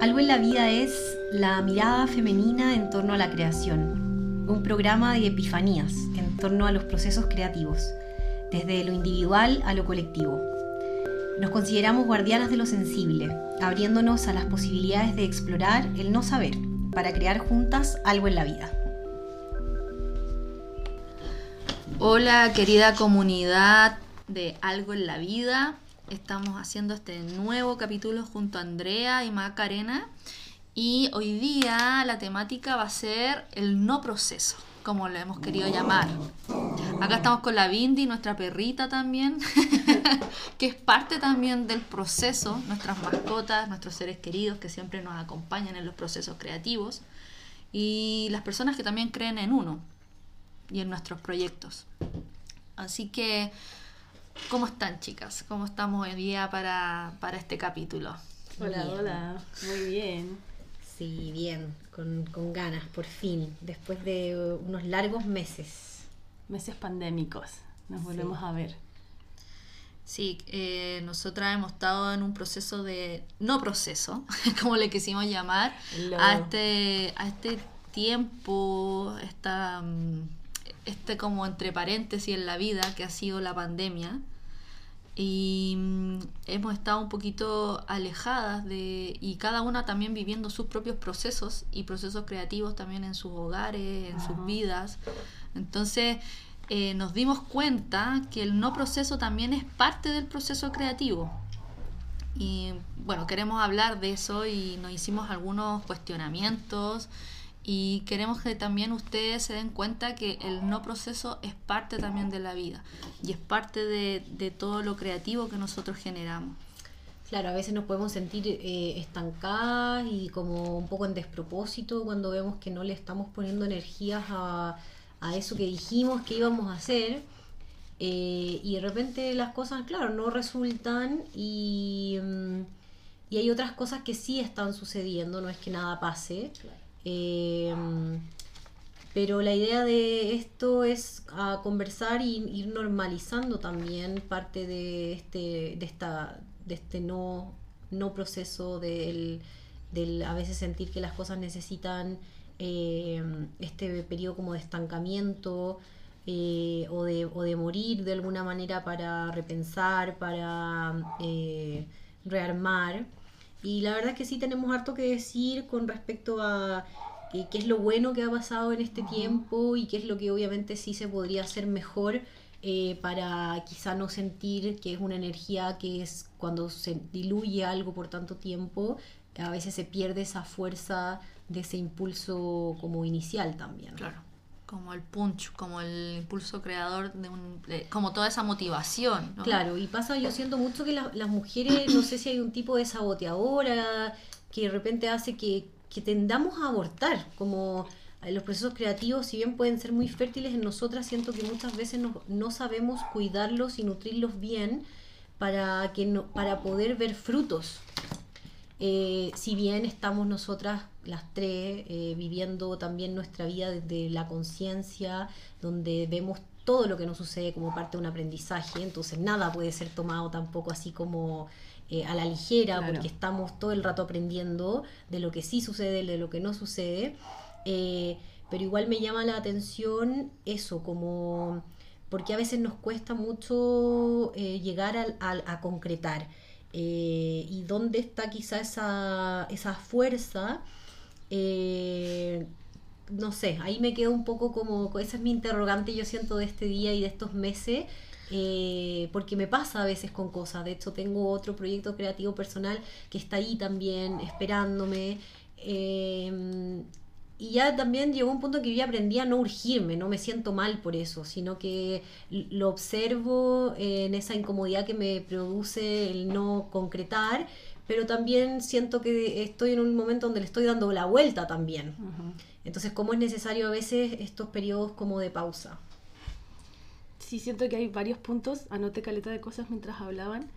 Algo en la vida es la mirada femenina en torno a la creación, un programa de epifanías en torno a los procesos creativos, desde lo individual a lo colectivo. Nos consideramos guardianas de lo sensible, abriéndonos a las posibilidades de explorar el no saber para crear juntas algo en la vida. Hola querida comunidad de Algo en la Vida. Estamos haciendo este nuevo capítulo junto a Andrea y Macarena. Y hoy día la temática va a ser el no proceso, como lo hemos querido llamar. Acá estamos con la Bindi, nuestra perrita también, que es parte también del proceso, nuestras mascotas, nuestros seres queridos que siempre nos acompañan en los procesos creativos y las personas que también creen en uno y en nuestros proyectos. Así que ¿Cómo están, chicas? ¿Cómo estamos hoy día para, este capítulo? Hola, hola, muy bien. Sí, bien, con, ganas, por fin, después de unos largos meses. Meses pandémicos, nos volvemos a ver. Sí, eh, nosotras hemos estado en un proceso de, no proceso, como le quisimos llamar, a este, a este tiempo, esta mm, este como entre paréntesis en la vida que ha sido la pandemia y mm, hemos estado un poquito alejadas de y cada una también viviendo sus propios procesos y procesos creativos también en sus hogares, en sus vidas. Entonces eh, nos dimos cuenta que el no proceso también es parte del proceso creativo. Y bueno, queremos hablar de eso y nos hicimos algunos cuestionamientos y queremos que también ustedes se den cuenta que el no proceso es parte también de la vida y es parte de, todo lo creativo que nosotros generamos. Claro, a veces nos podemos sentir eh, estancadas y como un poco en despropósito cuando vemos que no le estamos poniendo energías a, eso que dijimos que íbamos a hacer. Eh, y de repente las cosas, claro, no resultan y, mm, y, hay otras cosas que sí están sucediendo, no es que nada pase. Em, pero la idea de esto es a conversar y ir normalizando también parte de este, de esta, de este no, no proceso del, a veces sentir que las cosas necesitan em, este periodo como de estancamiento eh, o, de, o de morir de alguna manera para repensar, para eh, rearmar. Y la verdad es que sí tenemos harto que decir con respecto a qué, es lo bueno que ha pasado en este tiempo y qué es lo que obviamente sí se podría hacer mejor eh, para quizá no sentir que es una energía que es cuando se diluye algo por tanto tiempo, a veces se pierde esa fuerza de ese impulso como inicial también. Claro como el punch, como el impulso creador, de un, como toda esa motivación. Claro, y pasa, yo siento mucho que las mujeres, no sé si hay un tipo de saboteadora que de repente hace que, que tendamos a abortar, como los procesos creativos, si bien pueden ser muy fértiles en nosotras, siento que muchas veces no, no sabemos cuidarlos y nutrirlos bien para, que no, para poder ver frutos. Eh, si bien estamos nosotras las tres eh, viviendo también nuestra vida desde la conciencia, donde vemos todo lo que nos sucede como parte de un aprendizaje, entonces nada puede ser tomado tampoco así como eh, a la ligera, porque estamos todo el rato aprendiendo de lo que sí sucede, de lo que no sucede, pero igual me llama la atención eso, como porque a veces nos cuesta mucho llegar a concretar. Eh, y dónde está quizá esa, esa fuerza. Eh, no sé, ahí me quedo un poco como, esa es mi interrogante, yo siento de este día y de estos meses, eh, porque me pasa a veces con cosas, de hecho tengo otro proyecto creativo personal que está ahí también esperándome, y ya también llegó un punto en que yo aprendí a no urgirme, no me siento mal por eso, sino que lo observo en esa incomodidad que me produce el no concretar, pero también siento que estoy en un momento donde le estoy dando la vuelta también. Entonces, ¿cómo es necesario a veces estos periodos como de pausa? Sí, siento que hay varios puntos, anoté caleta de cosas mientras hablaban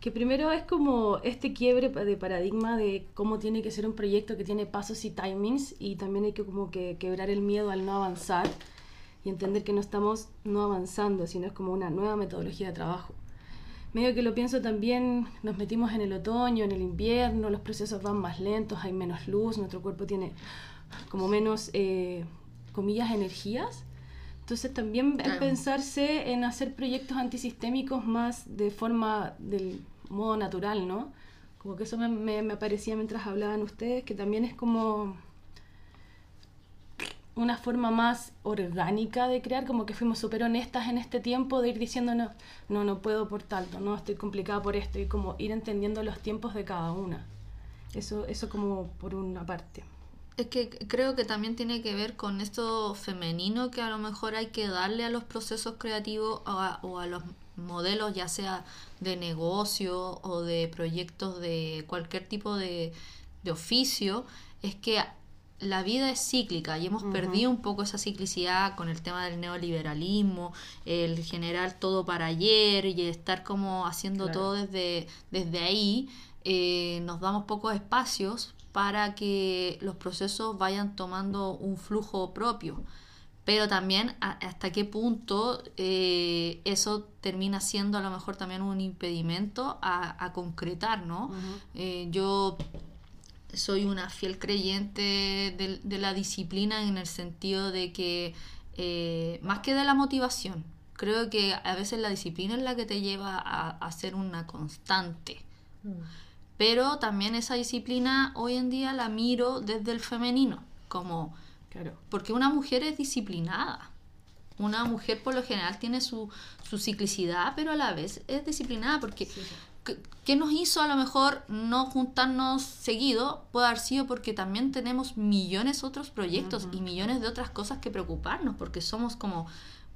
que primero es como este quiebre de paradigma de cómo tiene que ser un proyecto que tiene pasos y timings y también hay que como que quebrar el miedo al no avanzar y entender que no estamos no avanzando, sino es como una nueva metodología de trabajo. medio que lo pienso también, nos metimos en el otoño, en el invierno, los procesos van más lentos, hay menos luz, nuestro cuerpo tiene como menos, eh, comillas, energías. Entonces también pensarse en hacer proyectos antisistémicos más de forma del modo natural, ¿no? Como que eso me, me, me parecía mientras hablaban ustedes, que también es como una forma más orgánica de crear, como que fuimos súper honestas en este tiempo de ir diciendo no, no, no puedo por tanto, no, estoy complicada por esto, y como ir entendiendo los tiempos de cada una. Eso, eso como por una parte. Es que creo que también tiene que ver con esto femenino que a lo mejor hay que darle a los procesos creativos o a los modelos, ya sea de negocio o de proyectos de cualquier tipo de, de oficio, es que la vida es cíclica y hemos perdido un poco esa ciclicidad con el tema del neoliberalismo, el generar todo para ayer y estar como haciendo todo desde, desde ahí. Eh, nos damos pocos espacios para que los procesos vayan tomando un flujo propio. Pero también hasta qué punto eh, eso termina siendo a lo mejor también un impedimento a, concretar, ¿no? Eh, yo soy una fiel creyente de, la disciplina en el sentido de que, eh, más que de la motivación, creo que a veces la disciplina es la que te lleva a, a ser una constante. Mm. Pero también esa disciplina hoy en día la miro desde el femenino, como... Claro. Porque una mujer es disciplinada. Una mujer por lo general tiene su, su ciclicidad, pero a la vez es disciplinada porque ¿Qué nos hizo a lo mejor no juntarnos seguido? Puede haber sido porque también tenemos millones de otros proyectos y millones de otras cosas que preocuparnos, porque somos como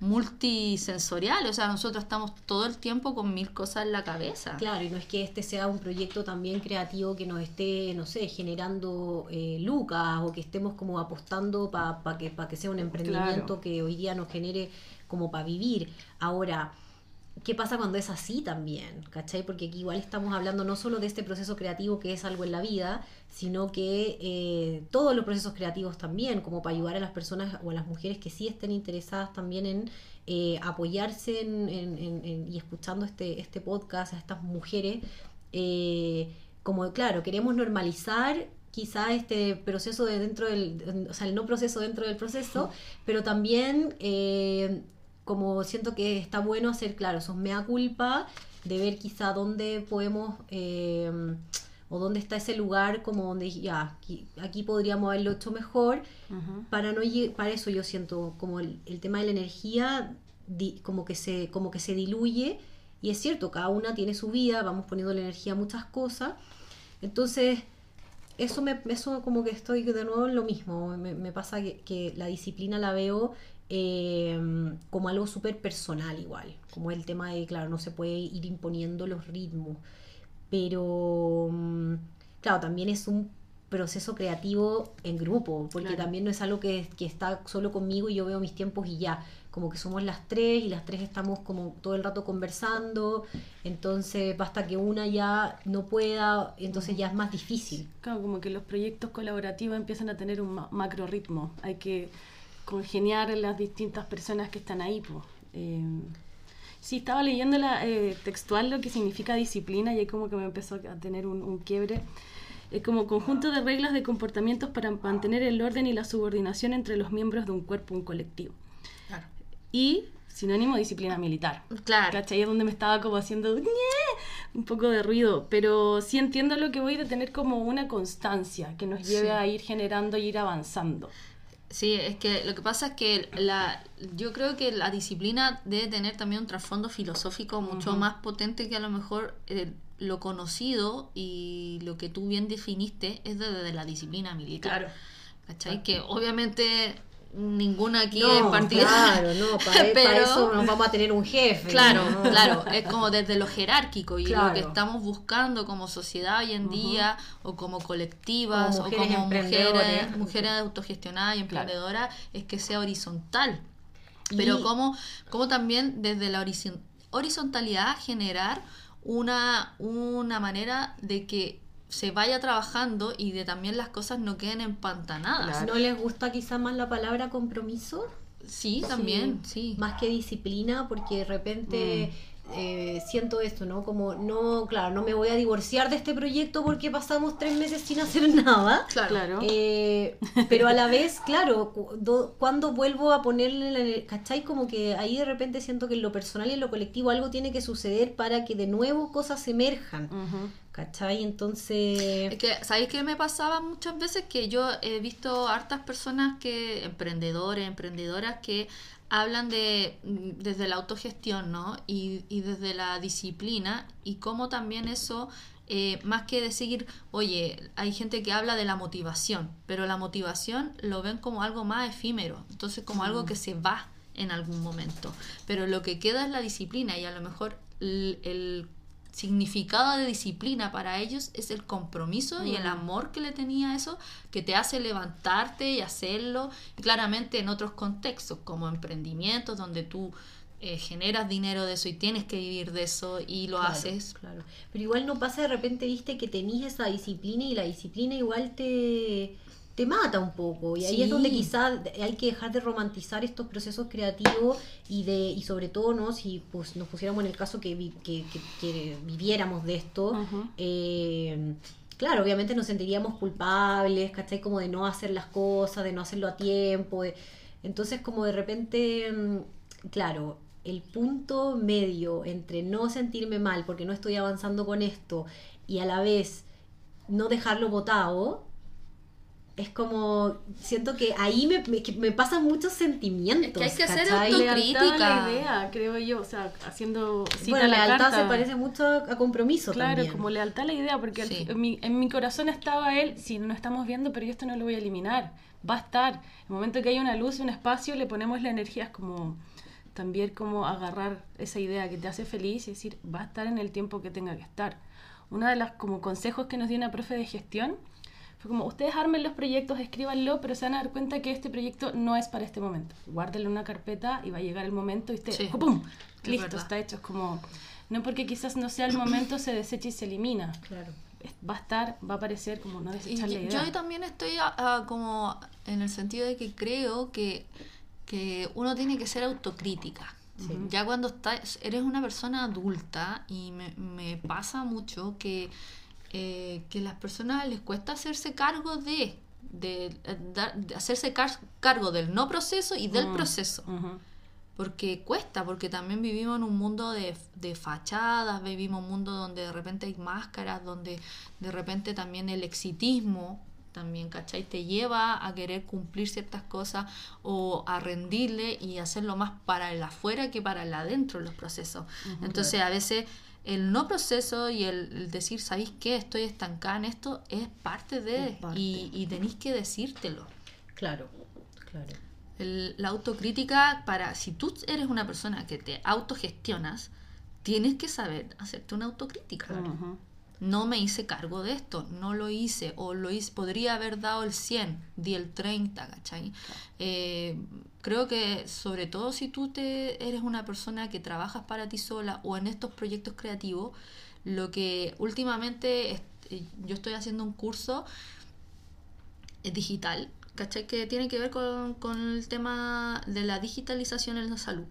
multisensoriales, o sea, nosotros estamos todo el tiempo con mil cosas en la cabeza. Claro, y no es que este sea un proyecto también creativo que nos esté, no sé, generando eh, lucas o que estemos como apostando para que, que sea un emprendimiento que hoy día nos genere como para vivir. Ahora, ¿Qué pasa cuando es así también? ¿Cachai? Porque aquí igual estamos hablando no solo de este proceso creativo que es algo en la vida, sino que eh, todos los procesos creativos también, como para ayudar a las personas o a las mujeres que sí estén interesadas también en eh, apoyarse en, y escuchando este, este podcast a estas mujeres. Eh, como claro, queremos normalizar quizá este proceso de dentro del, o sea, el no proceso dentro del proceso, pero también como siento que está bueno hacer, claro, esos mea culpa, de ver quizá dónde podemos, eh, o dónde está ese lugar, como donde ya, aquí, podríamos haberlo hecho mejor, para no para eso yo siento como el, tema de la energía, como, que se, como que se diluye, y es cierto, cada una tiene su vida, vamos poniendo la energía a muchas cosas, entonces eso me eso como que estoy de nuevo en lo mismo. Me, pasa que, que, la disciplina la veo Em, como algo súper personal igual, como el tema de, claro, no se puede ir imponiendo los ritmos, pero mm, claro, también es un proceso creativo en grupo, porque también no es algo que, que, está solo conmigo y yo veo mis tiempos y ya, como que somos las tres y las tres estamos como todo el rato conversando, entonces basta que una ya no pueda, entonces ya es más difícil. Claro, como que los proyectos colaborativos empiezan a tener un macro ritmo, hay que congeniar las distintas personas que están ahí. Pues. sí, estaba leyendo la, eh, textual lo que significa disciplina y ahí como que me empezó a tener un, quiebre. Es como conjunto de reglas de comportamientos para mantener el orden y la subordinación entre los miembros de un cuerpo, un colectivo. Y sinónimo disciplina militar. Claro. ¿Cachai? Es donde me estaba como haciendo un poco de ruido, pero sí entiendo lo que voy de tener como una constancia que nos lleve a ir generando y ir avanzando. Sí, es que lo que pasa es que la, yo creo que la disciplina debe tener también un trasfondo filosófico mucho más potente que a lo mejor eh, lo conocido y lo que tú bien definiste es desde la disciplina militar. Claro. ¿Cachai? Que obviamente ninguna aquí en particular. Claro, no, para, pero, eso nos vamos a tener un jefe. Claro, claro, es como desde lo jerarquico y lo que estamos buscando como sociedad hoy en día o como colectivas o como mujeres, mujeres autogestionadas y emprendedoras es que sea horizontal. Pero como, como también desde la horizontalidad generar una, una manera de que se vaya trabajando y de también las cosas no queden empantanadas. ¿No les gusta quizá más la palabra compromiso? Sí, también, sí. Más que disciplina, porque de repente eh, siento esto, ¿no? Como, no, claro, no me voy a divorciar de este proyecto porque pasamos tres meses sin hacer nada. Claro. Eh, pero a la vez, claro, cuando vuelvo a ponerle, ¿cachai? Como que ahí de repente siento que en lo personal y en lo colectivo algo tiene que suceder para que de nuevo cosas emerjan. ¿Cachai? Entonces... Es que, ¿sabéis qué me pasaba muchas veces? Que yo he visto hartas personas que, emprendedores, emprendedoras, que hablan de mm, desde la autogestión, ¿no? Y, y desde la disciplina y cómo también eso, eh, más que decir, oye, hay gente que habla de la motivación, pero la motivación lo ven como algo más efímero, entonces como algo que se va en algún momento, pero lo que queda es la disciplina y a lo mejor el significado de disciplina para ellos es el compromiso y el mm. amor que le tenía a eso, que te hace levantarte y hacerlo, claramente en otros contextos, como emprendimientos, donde tú eh, generas dinero de eso y tienes que vivir de eso y lo haces. Claro. Pero igual no pasa de repente, viste, que tenís esa disciplina y la disciplina igual te te mata un poco y ahí es donde quizás hay que dejar de romantizar estos procesos creativos y de y sobre todo no si pues nos pusiéramos en el caso que, que, que, viviéramos de esto eh, claro obviamente nos sentiríamos culpables ¿cachai? como de no hacer las cosas de no hacerlo a tiempo entonces como de repente mm, claro el punto medio entre no sentirme mal porque no estoy avanzando con esto y a la vez no dejarlo botado es como siento que ahí me, me, pasan muchos sentimientos. que hay que hacer autocrítica. la idea, creo yo, o sea, haciendo bueno, lealtad se parece mucho a compromiso claro, como lealtad a la idea, porque en, mi, en mi corazón estaba él, si no estamos viendo, pero yo esto no lo voy a eliminar, va a estar. El momento que hay una luz, un espacio, le ponemos la energía, es como también como agarrar esa idea que te hace feliz y decir, va a estar en el tiempo que tenga que estar. Una de las como consejos que nos dio una profe de gestión como, ustedes armen los proyectos, escríbanlo, pero se van a dar cuenta que este proyecto no es para este momento. Guárdenlo en una carpeta y va a llegar el momento y usted, ¡pum! Listo, está hecho. Es como, no porque quizás no sea el momento, se desecha y se elimina. Claro. Va a estar, va a aparecer como no desecharle Yo también estoy como en el sentido de que creo que, que uno tiene que ser autocrítica. Ya cuando estás, eres una persona adulta y me, me pasa mucho que eh, que a las personas les cuesta hacerse cargo de, de, hacerse cargo del no proceso y del mm, proceso. Porque cuesta, porque también vivimos en un mundo de, de fachadas, vivimos un mundo donde de repente hay máscaras, donde de repente también el exitismo también, ¿cachai? Te lleva a querer cumplir ciertas cosas o a rendirle y hacerlo más para el afuera que para el adentro los procesos. Entonces a veces el no proceso y el, decir, ¿sabéis qué? Estoy estancada en esto, es parte de, Y, y tenéis que decírtelo. Claro, claro. la autocrítica, para si tú eres una persona que te autogestionas, tienes que saber hacerte una autocrítica no me hice cargo de esto, no lo hice, o lo hice, podría haber dado el 100, di el 30, ¿cachai? Eh, creo que sobre todo si tú te eres una persona que trabajas para ti sola o en estos proyectos creativos, lo que últimamente eh, yo estoy haciendo un curso eh, digital, ¿cachai? Que tiene que ver con, con el tema de la digitalización en la salud.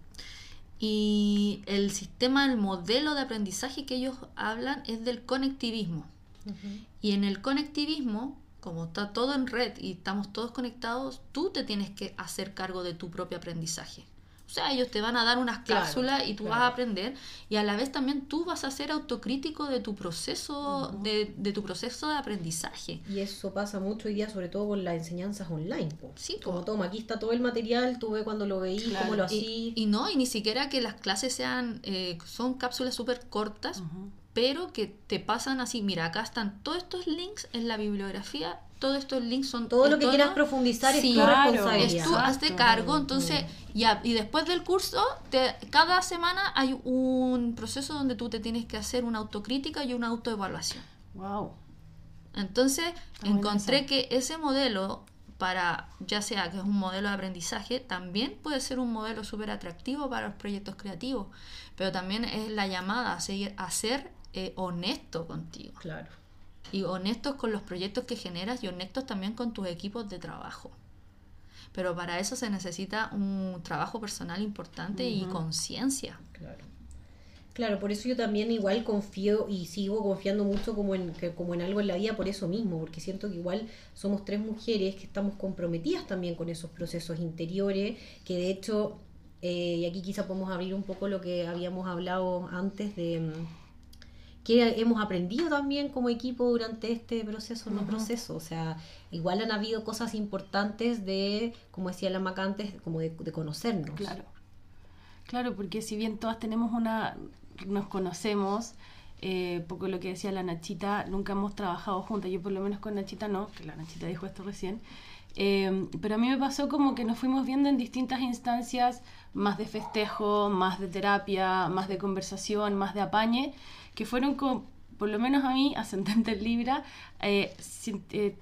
Y el sistema, el modelo de aprendizaje que ellos hablan es del conectivismo. Y en el conectivismo, como está todo en red y estamos todos conectados, tú te tienes que hacer cargo de tu propio aprendizaje. O sea, ellos te van a dar unas cápsulas y tú vas a aprender y a la vez también tú vas a ser autocrítico de tu proceso, de, de, tu proceso de aprendizaje. Y eso pasa mucho hoy día, sobre todo con las enseñanzas online. Sí, como toma, aquí está todo el material, tú ves cuando lo veí, cómo lo hacía. Y, no, y ni siquiera que las clases sean, eh, son cápsulas súper cortas, pero que te pasan así, mira, acá están todos estos links en la bibliografía todos estos links son todo lo que quieras profundizar es tu responsabilidad. Es tú hazte cargo, entonces ya y después del curso te, cada semana hay un proceso donde tú te tienes que hacer una autocrítica y una autoevaluación. Wow. Entonces encontré que ese modelo para ya sea que es un modelo de aprendizaje, también puede ser un modelo súper atractivo para los proyectos creativos, pero también es la llamada a, seguir, a ser eh, honesto contigo. Claro y honestos con los proyectos que generas y honestos también con tus equipos de trabajo. Pero para eso se necesita un trabajo personal importante y conciencia. Claro. Claro, por eso yo también igual confío y sigo confiando mucho como en, como en algo en la vida por eso mismo, porque siento que igual somos tres mujeres que estamos comprometidas también con esos procesos interiores, que de hecho, eh, y aquí quizá podemos abrir un poco lo que habíamos hablado antes de mm, que hemos aprendido también como equipo durante este proceso, no proceso, o sea, igual han habido cosas importantes de, como decía la Maca antes, como de, de conocernos. Claro. Claro, porque si bien todas tenemos una nos conocemos, eh, poco lo que decía la Nachita, nunca hemos trabajado juntas, yo por lo menos con Nachita no, que la Nachita dijo esto recién, eh, pero a mí me pasó como que nos fuimos viendo en distintas instancias, más de festejo, más de terapia, más de conversación, más de apañe, que fueron como, por lo menos a mí, ascendente en Libra, eh, eh,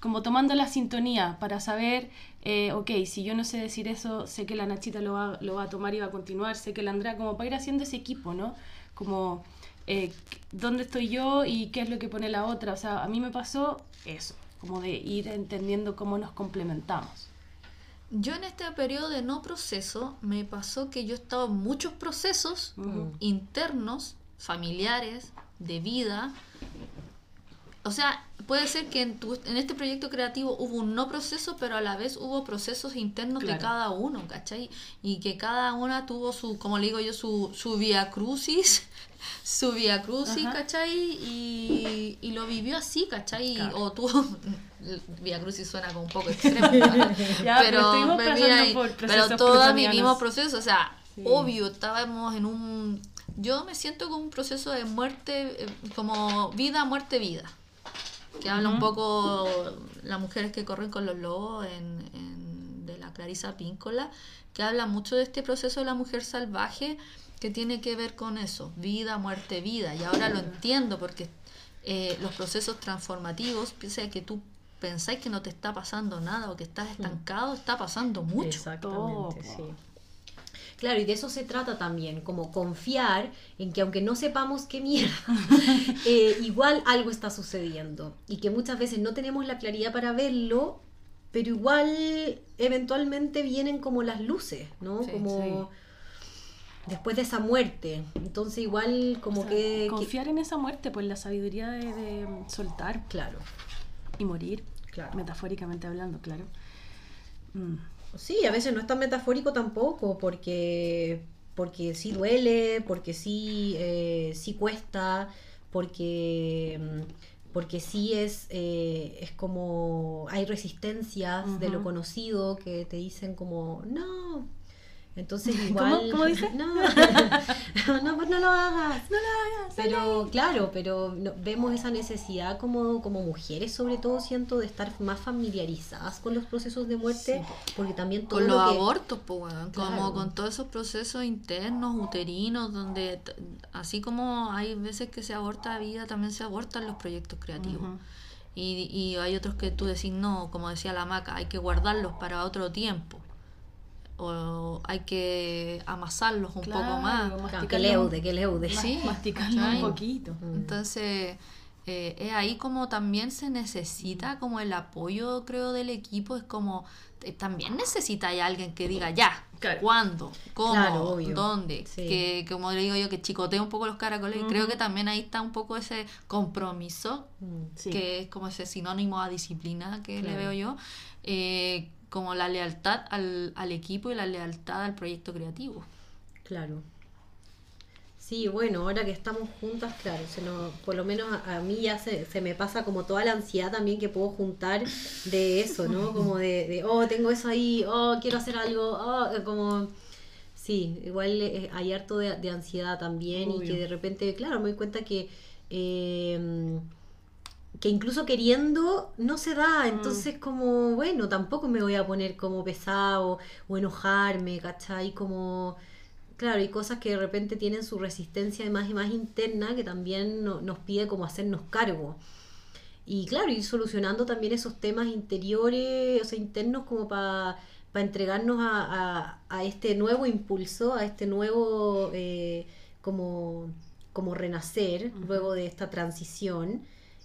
como tomando la sintonía para saber, eh, ok, si yo no sé decir eso, sé que la Nachita lo va, lo va a tomar y va a continuar, sé que la Andrea, como para ir haciendo ese equipo, ¿no? Como, eh, ¿dónde estoy yo y qué es lo que pone la otra? O sea, a mí me pasó eso, como de ir entendiendo cómo nos complementamos. Yo en este periodo de no proceso me pasó que yo estaba en muchos procesos internos, familiares, de vida, o sea, puede ser que en, tu, en este proyecto creativo hubo un no proceso, pero a la vez hubo procesos internos de cada uno, ¿cachai? Y que cada una tuvo su, como le digo yo, su, su vía crucis, su vía crucis, ¿cachai? Y, y, lo vivió así, ¿cachai? O tuvo... Vía Crucis suena como un poco extremo, pero, pero, pero todas vivimos procesos, o sea, obvio, estábamos en un... Yo me siento como un proceso de muerte, eh, como vida, muerte, vida que habla un poco las mujeres que corren con los lobos en, de la Clarisa Píncola, que habla mucho de este proceso de la mujer salvaje que tiene que ver con eso, vida, muerte, vida. Y ahora lo entiendo porque eh, los procesos transformativos, piensa que tú pensáis que no te está pasando nada o que estás estancado, está pasando mucho. Exactamente, sí. Claro, y de eso se trata también, como confiar en que aunque no sepamos qué mierda, eh, igual algo está sucediendo y que muchas veces no tenemos la claridad para verlo, pero igual eventualmente vienen como las luces, ¿no? como después de esa muerte. Entonces igual como que... Confiar en esa muerte, pues la sabiduría de, soltar. Claro. Y morir. Claro. Metafóricamente hablando, claro. Mm. Sí, a veces no es tan metafórico tampoco, porque, porque sí duele, porque sí, eh, sí cuesta, porque, mm, porque sí es, eh, es como hay resistencias de lo conocido que te dicen como, no, entonces igual... ¿Cómo, dice? No, no, pues no lo hagas. No lo hagas. Pero claro, pero vemos esa necesidad como, como mujeres, sobre todo siento, de estar más familiarizadas con los procesos de muerte, porque también todo Con los abortos, pues, como con todos esos procesos internos, uterinos, donde así como hay veces que se aborta vida, también se abortan los proyectos creativos. y, y hay otros que tú decís, no, como decía la maca, hay que guardarlos para otro tiempo o hay que amasarlos un poco más. Que leude, que leude. Sí, masticarlo un poquito. Mm. Entonces, eh, es ahí como también se necesita como el apoyo, creo, del equipo. Es como, eh, también necesita hay alguien que diga ya, cuándo, cómo, dónde. Que como le digo yo, que chicotee un poco los caracoles. Y creo que también ahí está un poco ese compromiso, mm, que es como ese sinónimo a disciplina que le veo yo. Eh, como la lealtad al, al equipo y la lealtad al proyecto creativo. Claro. Sí, bueno, ahora que estamos juntas, claro, se por lo menos a, mí ya se, se, me pasa como toda la ansiedad también que puedo juntar de eso, ¿no? Como de, de oh, tengo eso ahí, oh, quiero hacer algo, oh, eh, como... Sí, igual eh, hay harto de, de ansiedad también y que de repente, claro, me doy cuenta que... Eh, que incluso queriendo no se da, mm. entonces como, bueno, tampoco me voy a poner como pesado o enojarme, ¿cachai? Como, claro, hay cosas que de repente tienen su resistencia más y más interna que también nos pide como hacernos cargo. Y claro, ir solucionando también esos temas interiores, o sea, internos como para entregarnos a, a, este nuevo impulso, a este nuevo eh, como, como renacer luego de esta transición.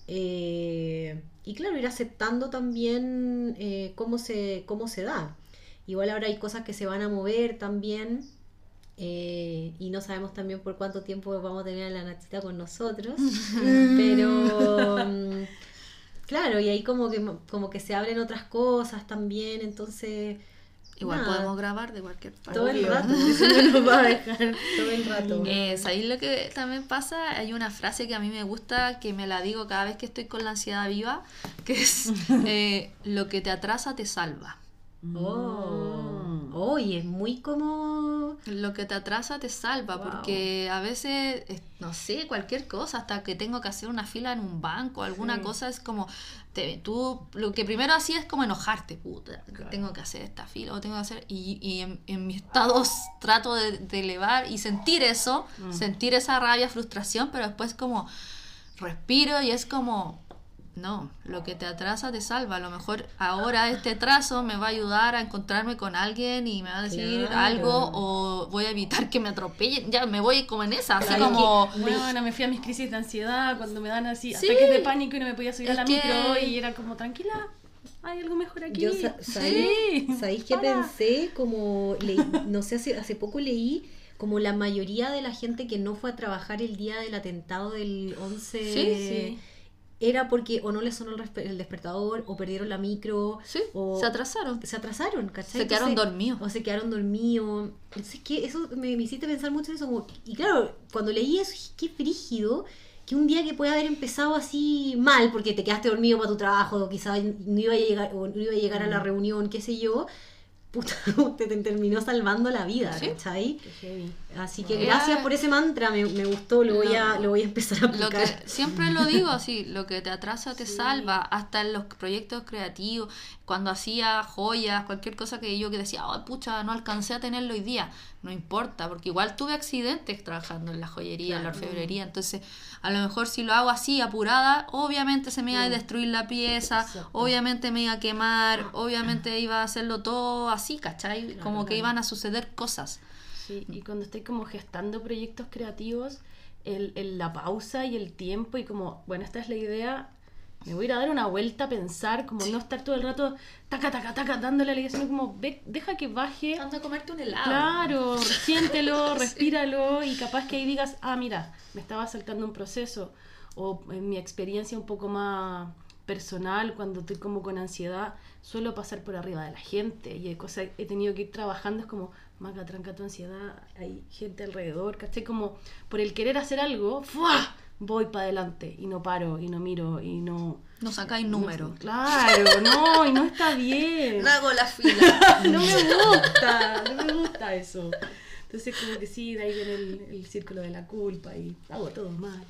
Eh, y claro, ir aceptando también eh, cómo, se, cómo se da. Igual ahora hay cosas que se van a mover también, Eh, y no sabemos también por cuánto tiempo vamos a tener a la Natita con nosotros. pero mm, claro, y ahí como que, como que se abren otras cosas también, entonces... Igual podemos grabar de cualquier parte. Todo el rato, no nos va a dejar todo el rato. Eh, ahí lo que también pasa? Hay una frase que a mí me gusta, que me la digo cada vez que estoy con la ansiedad viva, que es eh, lo que te atrasa te salva. Oh, oh, y es muy como... Lo que te atrasa te salva, porque a veces, no sé, cualquier cosa, hasta que tengo que hacer una fila en un banco, alguna cosa es como, te, tú lo que primero hacías es como enojarte, puta, tengo que hacer esta fila o tengo que hacer, y, y en, en mis estados trato de, elevar y sentir eso, mm. sentir esa rabia, frustración, pero después como respiro y es como, no, lo que te atrasa te salva. A lo mejor ahora este trazo me va a ayudar a encontrarme con alguien y me va a decir algo o voy a evitar que me atropellen. Ya me voy como en esa, así como... bueno, me fui a mis crisis de ansiedad cuando me dan así ataques de pánico y no me podía subir a la micro y era como tranquila. Hay algo mejor aquí. Yo, ¿sabéis qué pensé? Como, leí, no sé, hace, hace poco leí como la mayoría de la gente que no fue a trabajar el día del atentado del 11... Sí, era porque o no les sonó el, despertador o perdieron la micro o se atrasaron se atrasaron ¿cachai? se quedaron dormidos o se quedaron dormidos entonces que eso me, me, hiciste pensar mucho en eso y claro cuando leí eso qué frígido que un día que puede haber empezado así mal porque te quedaste dormido para tu trabajo o quizás no iba a llegar o no iba a llegar a la mm. reunión qué sé yo puta, te, terminó salvando la vida, ¿cachai? Así que gracias por ese mantra, me, gustó, lo voy, a, lo voy a empezar a aplicar. siempre lo digo así, lo que te atrasa te salva, hasta en los proyectos creativos, cuando hacía joyas, cualquier cosa que yo que decía, oh, pucha, no alcancé a tenerlo hoy día, no importa, porque igual tuve accidentes trabajando en la joyería, en la orfebrería, entonces a lo mejor si lo hago así, apurada, obviamente se me iba a destruir la pieza, obviamente me iba a quemar, obviamente iba a hacerlo todo así, ¿cachai? como que iban a suceder cosas. Sí, y cuando estoy como gestando proyectos creativos, el, el, la pausa y el tiempo y como, bueno, esta es la idea, me voy a ir a dar una vuelta a pensar, como no estar todo el rato taca, taca, taca, dándole la idea, sino como ve, deja que baje. Anda a comerte un helado. Claro, siéntelo, respíralo y capaz que ahí digas, ah, mira, me estaba saltando un proceso. O en mi experiencia un poco más personal, cuando estoy como con ansiedad, suelo pasar por arriba de la gente y hay cosas he tenido que ir trabajando, es como, maca, tranca tu ansiedad, hay gente alrededor, ¿cachai? Como por el querer hacer algo, ¡fua! Voy para adelante y no paro y no miro y no... No sacáis número. claro, no, y no está bien. No hago la fila. no me gusta, no me gusta eso. Entonces como que sí, de ahí viene el, círculo de la culpa y hago todo mal.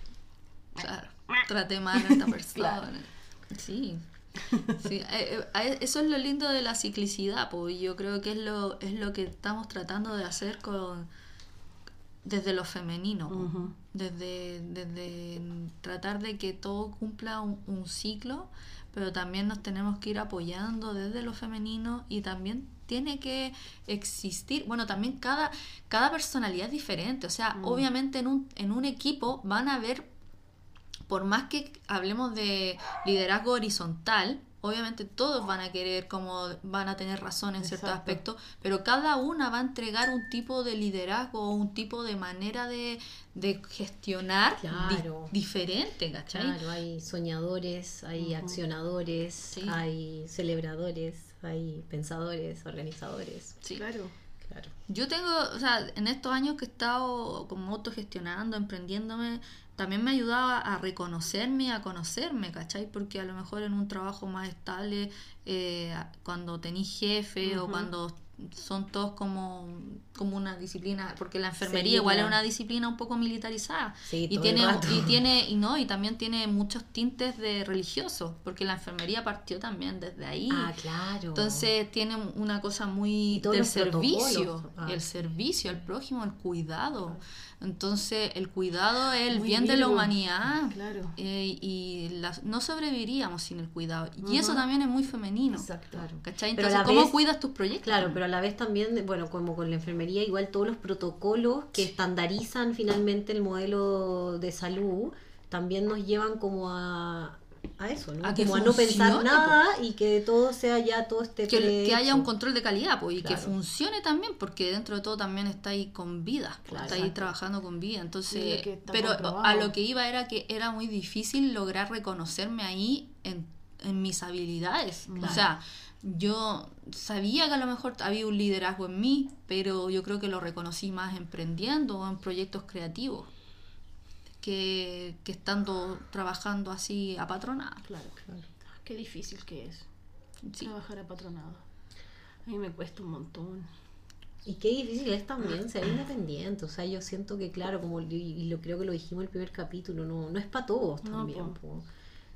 Claro, traté mal a esta persona. Sí. Sí, eh, eh, eso es lo lindo de la ciclicidad, pues yo creo que es lo, es lo que estamos tratando de hacer con, desde lo femenino, desde, desde tratar de que todo cumpla un, ciclo, pero también nos tenemos que ir apoyando desde lo femenino y también tiene que existir, bueno, también cada, cada personalidad es diferente, o sea, mm. obviamente en un, en un equipo van a haber, por más que hablemos de liderazgo horizontal, obviamente todos van a querer como van a tener razón en ciertos aspectos, pero cada una va a entregar un tipo de liderazgo o un tipo de manera de, gestionar diferente, ¿cachai? Claro, hay soñadores, hay accionadores, hay celebradores, hay pensadores, organizadores. Sí. Claro. Claro. Yo tengo, o sea, en estos años que he estado como autogestionando, emprendiéndome, también me ayudaba a reconocerme, a conocerme, ¿cachai? Porque a lo mejor en un trabajo más estable, eh, cuando tenís jefe o cuando son todos como, como una disciplina, porque la enfermería igual es una disciplina un poco militarizada y tiene y tiene y no y también tiene muchos tintes de religioso, porque la enfermería partió también desde ahí. Ah, claro. Entonces tiene una cosa muy del servicio, ah. el servicio al prójimo, el cuidado. Entonces, el cuidado es el bien de la humanidad. Claro. Eh, y no sobreviviríamos sin el cuidado. Y eso también es muy femenino. Exacto. ¿Cachai? Entonces, ¿cómo cuidas tus proyectos? Claro, pero a la vez también, bueno, como con la enfermería, igual todos los protocolos que estandarizan finalmente el modelo de salud también nos llevan como a a eso, ¿no? A como a no pensar nada y que todo sea ya todo este que, que haya un control de calidad pues, y que funcione también porque dentro de todo también está ahí con vida está ahí trabajando con vida. Entonces pero a lo que iba era que era muy difícil lograr reconocerme ahí en, en mis habilidades. O sea yo sabía que a lo mejor había un liderazgo en mí pero yo creo que lo reconocí más emprendiendo o en proyectos creativos que, estando trabajando así apatronada. Claro, claro. Qué difícil que es trabajar apatronado. A mí me cuesta un montón. Y qué difícil es también ser independiente. O sea, yo siento que, claro, como y lo creo que lo dijimos en el primer capítulo, no, no es para todos también.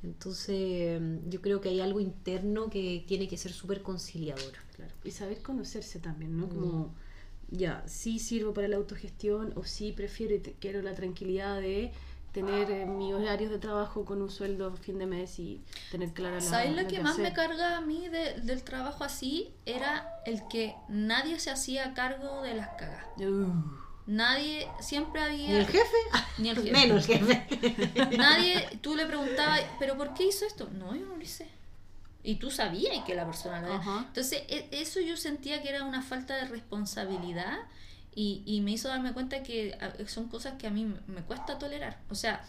Entonces, yo creo que hay algo interno que tiene que ser súper conciliador. Claro. Y saber conocerse también, ¿no? Como mm ya, sí sirvo para la autogestión o sí prefiero y quiero la tranquilidad de tener eh, mis horarios de trabajo con un sueldo fin de mes y tener clara la ¿Sabes lo que, más me carga a mí del trabajo así? Era el que nadie se hacía cargo de las cagas. Uh. Nadie, siempre había... ¿Ni el jefe? Ni el jefe. Menos jefe. Nadie, tú le preguntabas, ¿pero por qué hizo esto? No, yo no lo hice y tú sabías que la persona lo Entonces, e, eso yo sentía que era una falta de responsabilidad y, y, me hizo darme cuenta que son cosas que a mí me cuesta tolerar. O sea,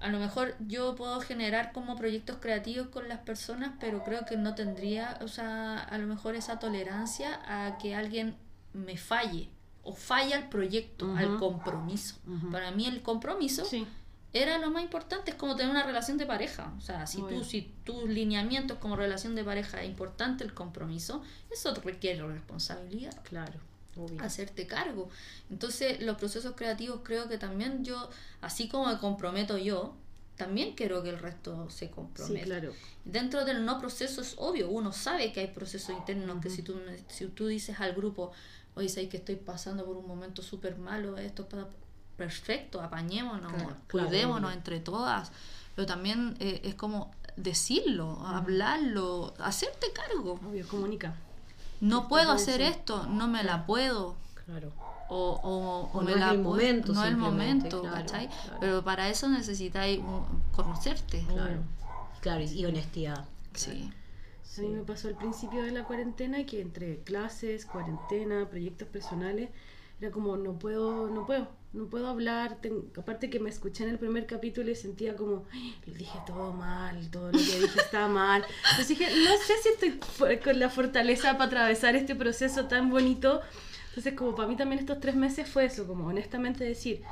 a lo mejor yo puedo generar como proyectos creativos con las personas, pero creo que no tendría, o sea, a lo mejor esa tolerancia a que alguien me falle o falla el proyecto, al compromiso. Para mí el compromiso sí era lo más importante, es como tener una relación de pareja. O sea, si tú, si tus lineamientos como relación de pareja es importante el compromiso, eso requiere responsabilidad. Claro. Hacerte cargo. Entonces, los procesos creativos creo que también yo, así como me comprometo yo, también quiero que el resto se comprometa. claro. Dentro del no proceso es obvio, uno sabe que hay procesos internos que si tú, si tú dices al grupo, oye, sé que estoy pasando por un momento súper malo, esto para perfecto, apañémonos, cuidémonos entre todas, pero también eh, es como decirlo, hablarlo, hacerte cargo. Obvio, comunica. No puedo hacer esto, no me la puedo. Claro. O, o, no es el momento. No es el momento, ¿cachai? Pero para eso necesitáis conocerte. Claro. Claro, y honestidad. Sí. A mí me pasó al principio de la cuarentena que entre clases, cuarentena, proyectos personales, era como no puedo, no puedo, no puedo hablar. aparte que me escuché en el primer capítulo y sentía como, lo dije todo mal, todo lo que dije está mal. Entonces dije, no sé si estoy con la fortaleza para atravesar este proceso tan bonito. Entonces como para mí también estos tres meses fue eso, como honestamente decir,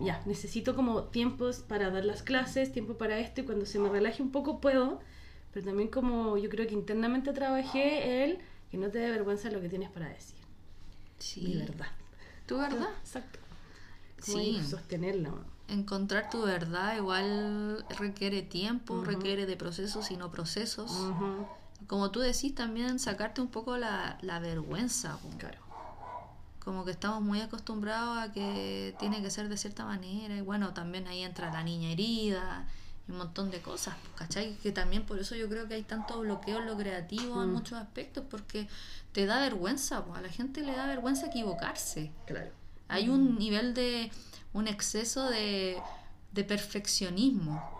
ya, necesito como tiempos para dar las clases, tiempo para esto y cuando se me relaje un poco puedo, pero también como yo creo que internamente trabajé el que no te dé vergüenza lo que tienes para decir. Sí. De verdad. ¿Tu verdad? Exacto sí. sostenerla. Encontrar tu verdad igual requiere tiempo, requiere de procesos y no procesos. Como tú decís, también sacarte un poco la, vergüenza. Claro. Como que estamos muy acostumbrados a que tiene que ser de cierta manera. Y bueno, también ahí entra la niña herida un montón de cosas. ¿Cachai? Que también por eso yo creo que hay tanto bloqueo en lo creativo en muchos aspectos, porque te da vergüenza. Pues, a la gente le da vergüenza equivocarse. Claro hay un nivel de, un exceso de, de perfeccionismo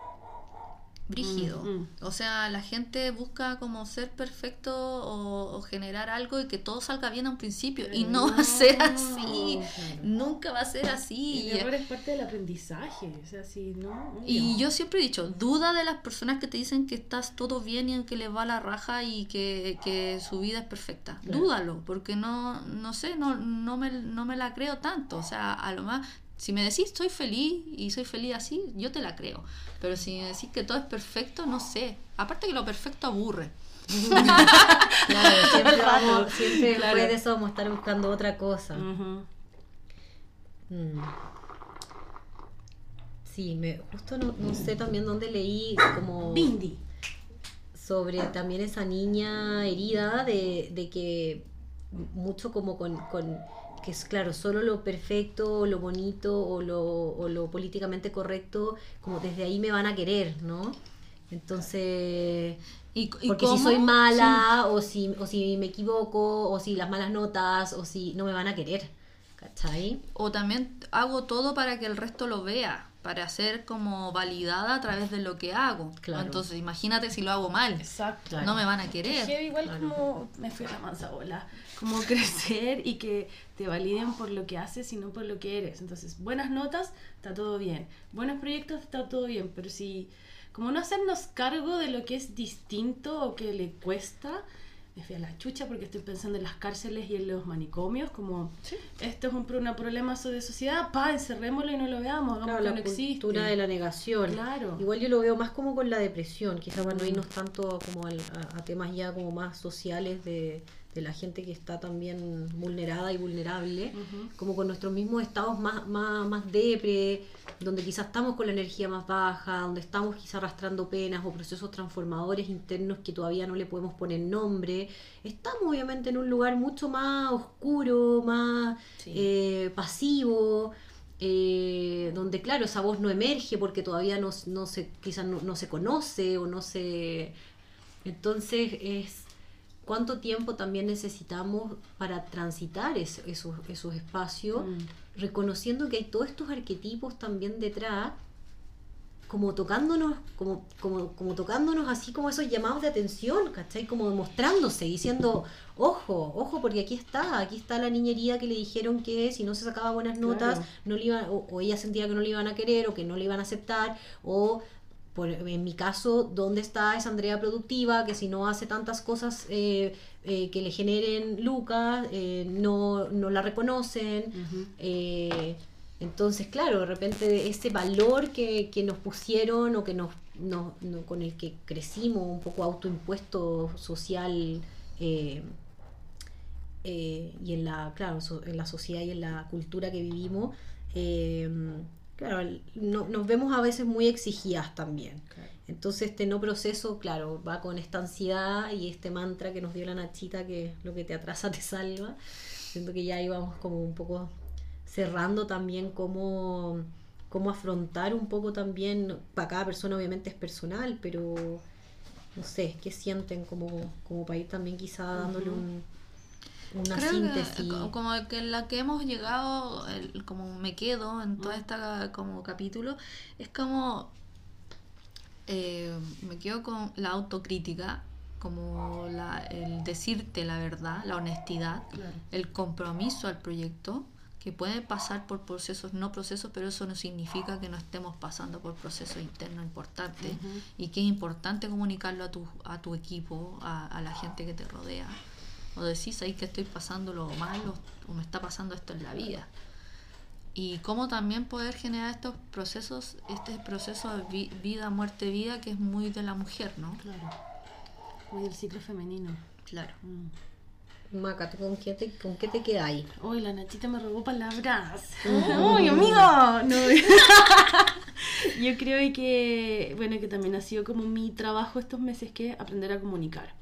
brígido. Mm, mm. O sea, la gente busca como ser perfecto o, generar algo y que todo salga bien a un principio. y no, va a ser así. Nunca va a ser así. Y el error es parte del aprendizaje. O sea, si no. Y yo siempre he dicho, duda de las personas que te dicen que estás todo bien y que les va la raja y que, que su vida es perfecta. Dúdalo, porque no, no sé, no, no, me, no me la creo tanto. O sea, a lo más si me decís soy feliz y soy feliz así, yo te la creo. Pero si me decís que todo es perfecto, no sé. Aparte que lo perfecto aburre. claro, siempre, vamos, siempre después de eso vamos a estar buscando otra cosa. Mm. Sí, me, justo no, sé también dónde leí como... Bindi. Sobre también esa niña herida de, de que mucho como con que es claro, solo lo perfecto, lo bonito o lo, o lo políticamente correcto, como desde ahí me van a querer, ¿no? Entonces, ¿Y, porque si soy mala o, si, o si me equivoco o si las malas notas o si no me van a querer, ¿cachai? O también hago todo para que el resto lo vea. para ser como validada a través de lo que hago. Entonces, imagínate si lo hago mal. Exacto. No me van a querer. igual como me fui a la mansa bola, como crecer y que te validen por lo que haces y no por lo que eres. Entonces, buenas notas, está todo bien. Buenos proyectos, está todo bien, pero si como no hacernos cargo de lo que es distinto o que le cuesta, me fui a la chucha porque estoy pensando en las cárceles y en los manicomios, como esto es un, un problema de sociedad, pa, encerrémoslo y no lo veamos, hagamos claro, que la no cultura de la negación. Claro. Igual yo lo veo más como con la depresión, quizás para no irnos tanto como a, temas ya como más sociales de de la gente que está también vulnerada y vulnerable, como con nuestros mismos estados más, más, más depre, donde quizás estamos con la energía más baja, donde estamos quizás arrastrando penas o procesos transformadores internos que todavía no le podemos poner nombre. Estamos obviamente en un lugar mucho más oscuro, más eh, pasivo. Eh, donde claro esa voz no emerge porque todavía no, no se quizás no, no se conoce o no se entonces es cuánto tiempo también necesitamos para transitar esos, esos espacios, mm. reconociendo que hay todos estos arquetipos también detrás, como tocándonos, como, como, como tocándonos así como esos llamados de atención, ¿cachai? Como mostrándose, diciendo, ojo, ojo, porque aquí está, aquí está la niñería que le dijeron que si no se sacaba buenas notas, no le iban, o ella sentía que no le iban a querer, o que no le iban a aceptar, o en mi caso, ¿dónde está esa Andrea productiva que si no hace tantas cosas eh, eh, que le generen lucas, eh, no, no, la reconocen? entonces, claro, de repente ese valor que, que nos pusieron o que nos, no, con el que crecimos, un poco autoimpuesto social, y en la, claro, en la sociedad y en la cultura que vivimos, claro, no, nos vemos a veces muy exigidas también. Entonces este no proceso, claro, va con esta ansiedad y este mantra que nos dio la Nachita, que lo que te atrasa te salva. Siento que ya íbamos como un poco cerrando también cómo, cómo afrontar un poco también, para cada persona obviamente es personal, pero no sé, qué sienten como, como para ir también quizá dándole un una síntesis. como que la que hemos llegado, como me quedo en todo este como capítulo, es como eh, me quedo con la autocrítica, como la, el decirte la verdad, la honestidad, el compromiso al proyecto, que puede pasar por procesos, no procesos, pero eso no significa que no estemos pasando por procesos internos importantes y que es importante comunicarlo a tu, a tu equipo, a, a la gente que te rodea o decís ahí que estoy pasando lo malo o me está pasando esto en la vida. Y cómo también poder generar estos procesos, este proceso de vida, muerte, vida, que es muy de la mujer, ¿no? Claro. Muy del ciclo femenino. Claro. Mm. Maca, ¿tú con qué te, con qué te quedas ahí? Uy, la Nachita me robó palabras. ¡Uy, amigo! No. Yo creo que, bueno, que también ha sido como mi trabajo estos meses, que aprender a comunicar.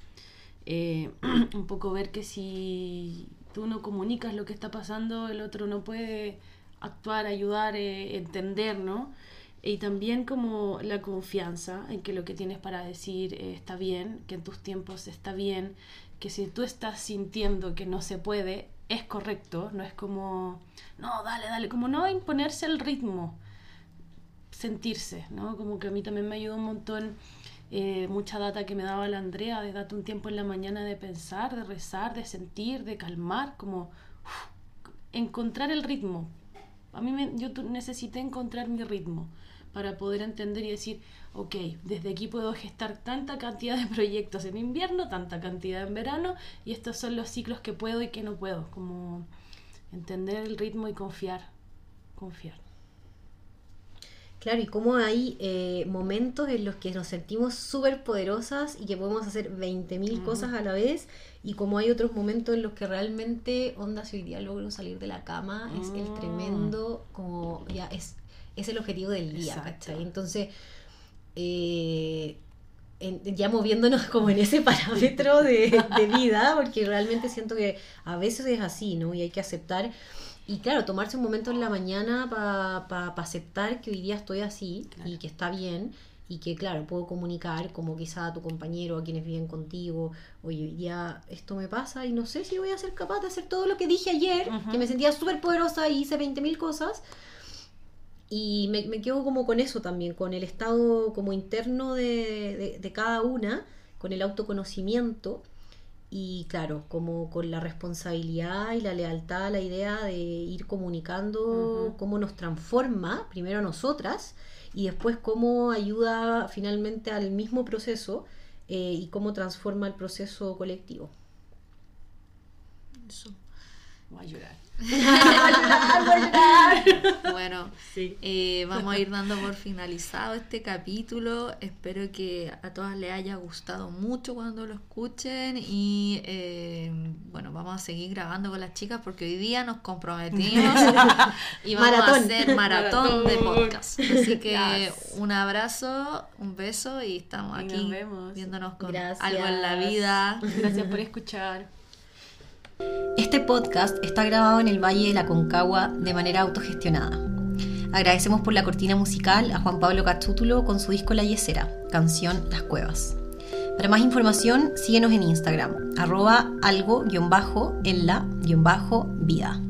Eh, un poco ver que si tú no comunicas lo que está pasando, el otro no puede actuar, ayudar, eh, entender, ¿no? Y también como la confianza en que lo que tienes para decir eh, está bien, que en tus tiempos está bien, que si tú estás sintiendo que no se puede, es correcto, no es como, no, dale, dale, como no imponerse el ritmo, sentirse, ¿no? Como que a mí también me ayudó un montón eh, mucha data que me daba la Andrea, de date un tiempo en la mañana de pensar, de rezar, de sentir, de calmar, como encontrar el ritmo. A mí me, yo necesité encontrar mi ritmo para poder entender y decir, ok, desde aquí puedo gestar tanta cantidad de proyectos en invierno, tanta cantidad en verano, y estos son los ciclos que puedo y que no puedo, como entender el ritmo y confiar, confiar. Claro, y cómo hay eh, momentos en los que nos sentimos súper poderosas y que podemos hacer 20.000 cosas a la vez, y como hay otros momentos en los que realmente, onda, si hoy día logro salir de la cama, es el mm. tremendo, como ya es, es el objetivo del día, ¿cachai? Entonces, eh, ya moviéndonos como en ese parámetro de, de vida, porque realmente siento que a veces es así, ¿no? Y hay que aceptar y claro, tomarse un momento en la mañana para aceptar que hoy día estoy así y que está bien y que claro, puedo comunicar como quizá a tu compañero, a quienes viven contigo, oye, hoy día esto me pasa y no sé si voy a ser capaz de hacer todo lo que dije ayer, que me sentía súper poderosa y hice 20.000 cosas. y me, quedo como con eso también, con el estado como interno de, de, cada una, con el autoconocimiento y claro, como con la responsabilidad y la lealtad a la idea de ir comunicando cómo nos transforma, primero a nosotras, y después cómo ayuda finalmente al mismo proceso eh, y cómo transforma el proceso colectivo. Eso. Voy a llorar. Bueno, eh, vamos a ir dando por finalizado este capítulo. Espero que a todas les haya gustado mucho cuando lo escuchen y eh, bueno, vamos a seguir grabando con las chicas porque hoy día nos comprometimos y vamos a hacer maratón, de podcast. Así que un abrazo, un beso y estamos aquí viéndonos con algo en la vida. Gracias por escuchar. Este podcast está grabado en el Valle de la Concagua de manera autogestionada. Agradecemos por la cortina musical a Juan Pablo Cachútulo con su disco La Yesera, canción Las Cuevas. Para más información, síguenos en Instagram, arroba algo-en la-vida.